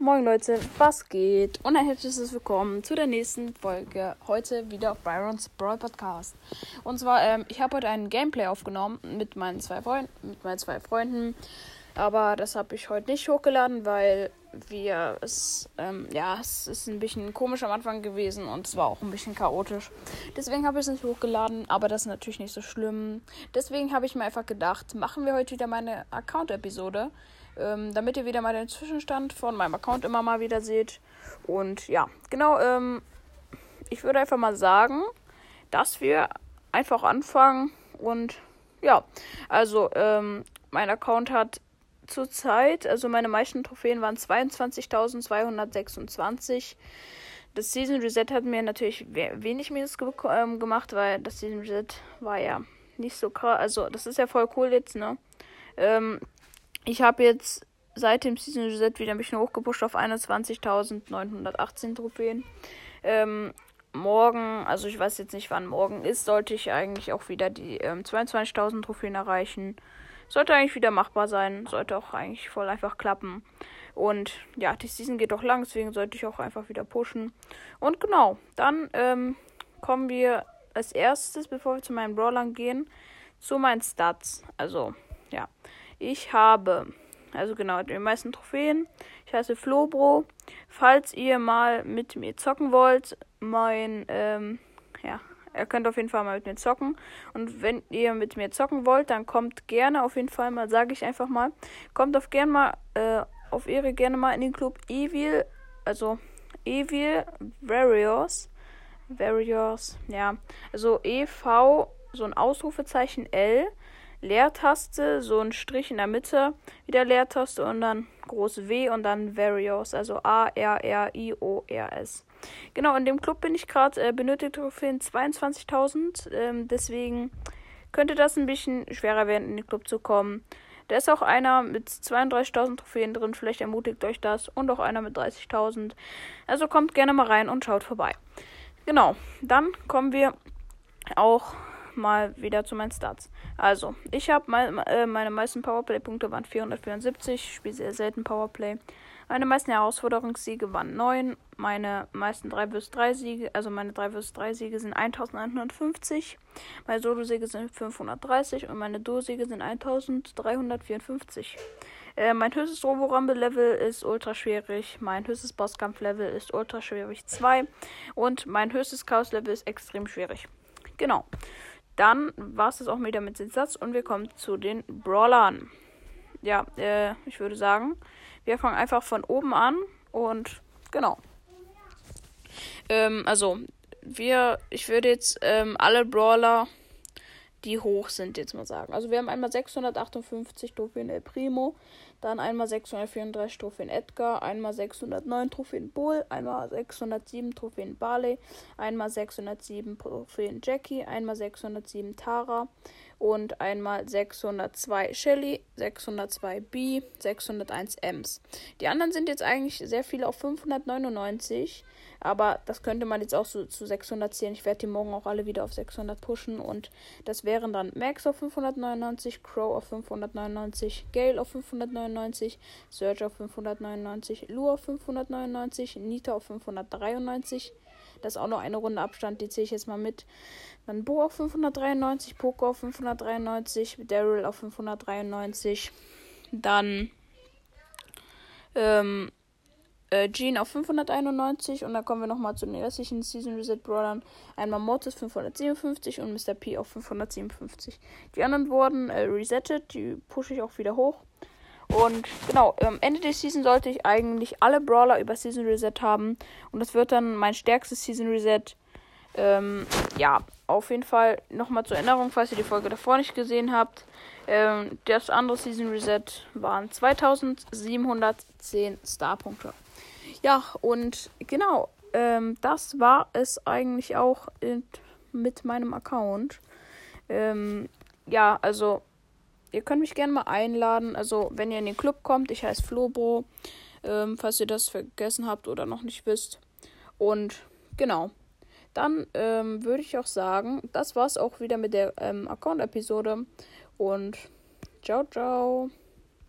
Moin Leute, was geht? Und ein herzliches Willkommen zu der nächsten Folge. Heute wieder auf Byrons Brawl Podcast. Und zwar, ähm, ich habe heute ein Gameplay aufgenommen mit meinen zwei Freunden, mit meinen zwei Freunden. Aber das habe ich heute nicht hochgeladen, weil wir es, ähm, ja, es ist ein bisschen komisch am Anfang gewesen und es war auch ein bisschen chaotisch. Deswegen habe ich es nicht hochgeladen, aber das ist natürlich nicht so schlimm. Deswegen habe ich mir einfach gedacht, machen wir heute wieder meine Account-Episode ähm, damit ihr wieder mal den Zwischenstand von meinem Account immer mal wieder seht. Und ja, genau, ähm, ich würde einfach mal sagen, dass wir einfach anfangen und ja, also ähm, mein Account hat zurzeit, also meine meisten Trophäen waren 22.226. Das Season Reset hat mir natürlich wenig Minus ge ähm, gemacht, weil das Season Reset war ja nicht so krass. Also, das ist ja voll cool jetzt, ne? Ähm, ich habe jetzt seit dem Season Reset wieder ein bisschen hochgepusht auf 21.918 Trophäen. Ähm, morgen, also ich weiß jetzt nicht, wann morgen ist, sollte ich eigentlich auch wieder die ähm, 22.000 Trophäen erreichen. Sollte eigentlich wieder machbar sein. Sollte auch eigentlich voll einfach klappen. Und ja, die Season geht doch lang, deswegen sollte ich auch einfach wieder pushen. Und genau, dann ähm, kommen wir als erstes, bevor wir zu meinen Brawlern gehen, zu meinen Stats. Also, ja. Ich habe, also genau, die meisten Trophäen. Ich heiße Flobro. Falls ihr mal mit mir zocken wollt, mein, ähm, ja, ihr könnt auf jeden Fall mal mit mir zocken. Und wenn ihr mit mir zocken wollt, dann kommt gerne auf jeden Fall mal, sage ich einfach mal, kommt auf gerne mal, äh, auf Ehre gerne mal in den Club Evil, also Evil Warriors. Warriors, ja. Also EV, so ein Ausrufezeichen L Leertaste, so ein Strich in der Mitte, wieder Leertaste und dann groß W und dann Varios, also A-R-R-I-O-R-S. Genau, in dem Club bin ich gerade, äh, benötigt Trophäen 22.000, ähm, deswegen könnte das ein bisschen schwerer werden, in den Club zu kommen. Da ist auch einer mit 32.000 Trophäen drin, vielleicht ermutigt euch das, und auch einer mit 30.000. Also kommt gerne mal rein und schaut vorbei. Genau, dann kommen wir auch mal wieder zu meinen Stats. Also, ich habe mein, äh, meine meisten Powerplay-Punkte waren 474, spiele sehr selten Powerplay. Meine meisten Herausforderungssiege waren 9. Meine meisten 3 vs 3 Siege, also meine 3 vs 3 Siege sind 1150. Meine Solo-Siege sind 530 und meine Duo-Siege sind 1354. Äh, mein höchstes Robo-Rumble-Level ist ultra schwierig. Mein höchstes Bosskampf-Level ist ultra schwierig 2. Und mein höchstes Chaos-Level ist extrem schwierig. Genau. Dann war es das auch wieder mit dem Satz und wir kommen zu den Brawlern. Ja, äh, ich würde sagen, wir fangen einfach von oben an und genau. Ähm, also, wir, ich würde jetzt ähm, alle Brawler, die hoch sind, jetzt mal sagen. Also, wir haben einmal 658 Trophäen El Primo, dann einmal 634 Trophäen Edgar, einmal 609 Trophäen Bull, einmal 607 Trophäen Barley, einmal 607 Trophäen Jackie, einmal 607 Tara und einmal 602 Shelly, 602 B, 601 Ems. Die anderen sind jetzt eigentlich sehr viele auf 599. Aber das könnte man jetzt auch so zu 600 zählen. Ich werde die morgen auch alle wieder auf 600 pushen. Und das wären dann Max auf 599, Crow auf 599, Gale auf 599, Surge auf 599, Lu auf 599, Nita auf 593. Das ist auch noch eine Runde Abstand, die zähle ich jetzt mal mit. Dann Bo auf 593, Poco auf 593, Daryl auf 593. Dann ähm, äh, Jean auf 591 und dann kommen wir nochmal zu den restlichen Season Reset Brawlern. Einmal Mortis 557 und Mr. P auf 557. Die anderen wurden äh, resettet, die pushe ich auch wieder hoch. Und genau, am Ende der Season sollte ich eigentlich alle Brawler über Season Reset haben. Und das wird dann mein stärkstes Season Reset. Ähm, ja, auf jeden Fall nochmal zur Erinnerung, falls ihr die Folge davor nicht gesehen habt. Ähm, das andere Season Reset waren 2710 Starpunkte. Ja, und genau, ähm, das war es eigentlich auch in, mit meinem Account. Ähm, ja, also ihr könnt mich gerne mal einladen. Also wenn ihr in den Club kommt, ich heiße Flobro, ähm, falls ihr das vergessen habt oder noch nicht wisst. Und genau. Dann ähm, würde ich auch sagen, das war's auch wieder mit der ähm, Account-Episode. Und ciao, ciao.